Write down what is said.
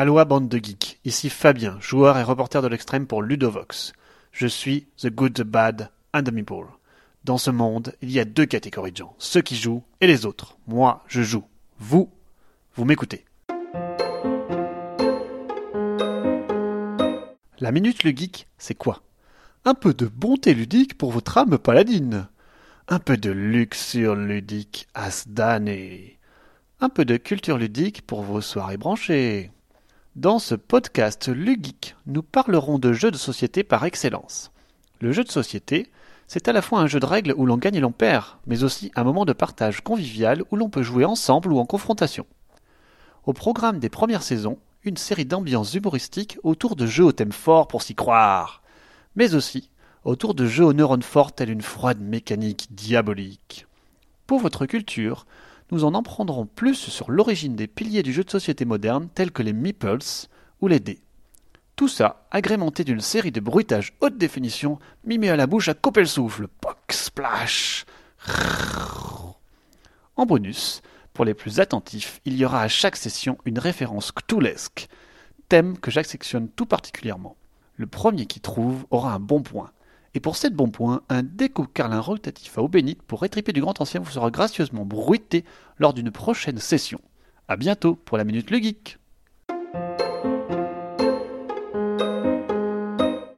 Aloha bande de geeks, ici Fabien, joueur et reporter de l'extrême pour Ludovox. Je suis The Good, The Bad and The Meeple. Dans ce monde, il y a deux catégories de gens, ceux qui jouent et les autres. Moi, je joue. Vous, vous m'écoutez. La Minute le Geek, c'est quoi? Un peu de bonté ludique pour votre âme paladine. Un peu de luxure ludique à se. Un peu de culture ludique pour vos soirées branchées. Dans ce podcast Lugeek, nous parlerons de jeux de société par excellence. Le jeu de société, c'est à la fois un jeu de règles où l'on gagne et l'on perd, mais aussi un moment de partage convivial où l'on peut jouer ensemble ou en confrontation. Au programme des premières saisons, une série d'ambiances humoristiques autour de jeux au thème fort pour s'y croire, mais aussi autour de jeux aux neurones forts tels une froide mécanique diabolique. Pour votre culture, nous en apprendrons plus sur l'origine des piliers du jeu de société moderne tels que les meeples ou les dés. Tout ça agrémenté d'une série de bruitages haute définition mimés à la bouche à couper le souffle. Poc, splash. En bonus, pour les plus attentifs, il y aura à chaque session une référence cthulesque, thème que j'affectionne tout particulièrement. Le premier qui trouve aura un bon point, et pour 7 bons points, un découpe carlin rotatif à eau bénite pour rétriper du grand ancien vous sera gracieusement bruité lors d'une prochaine session. A bientôt pour la Minute Le Geek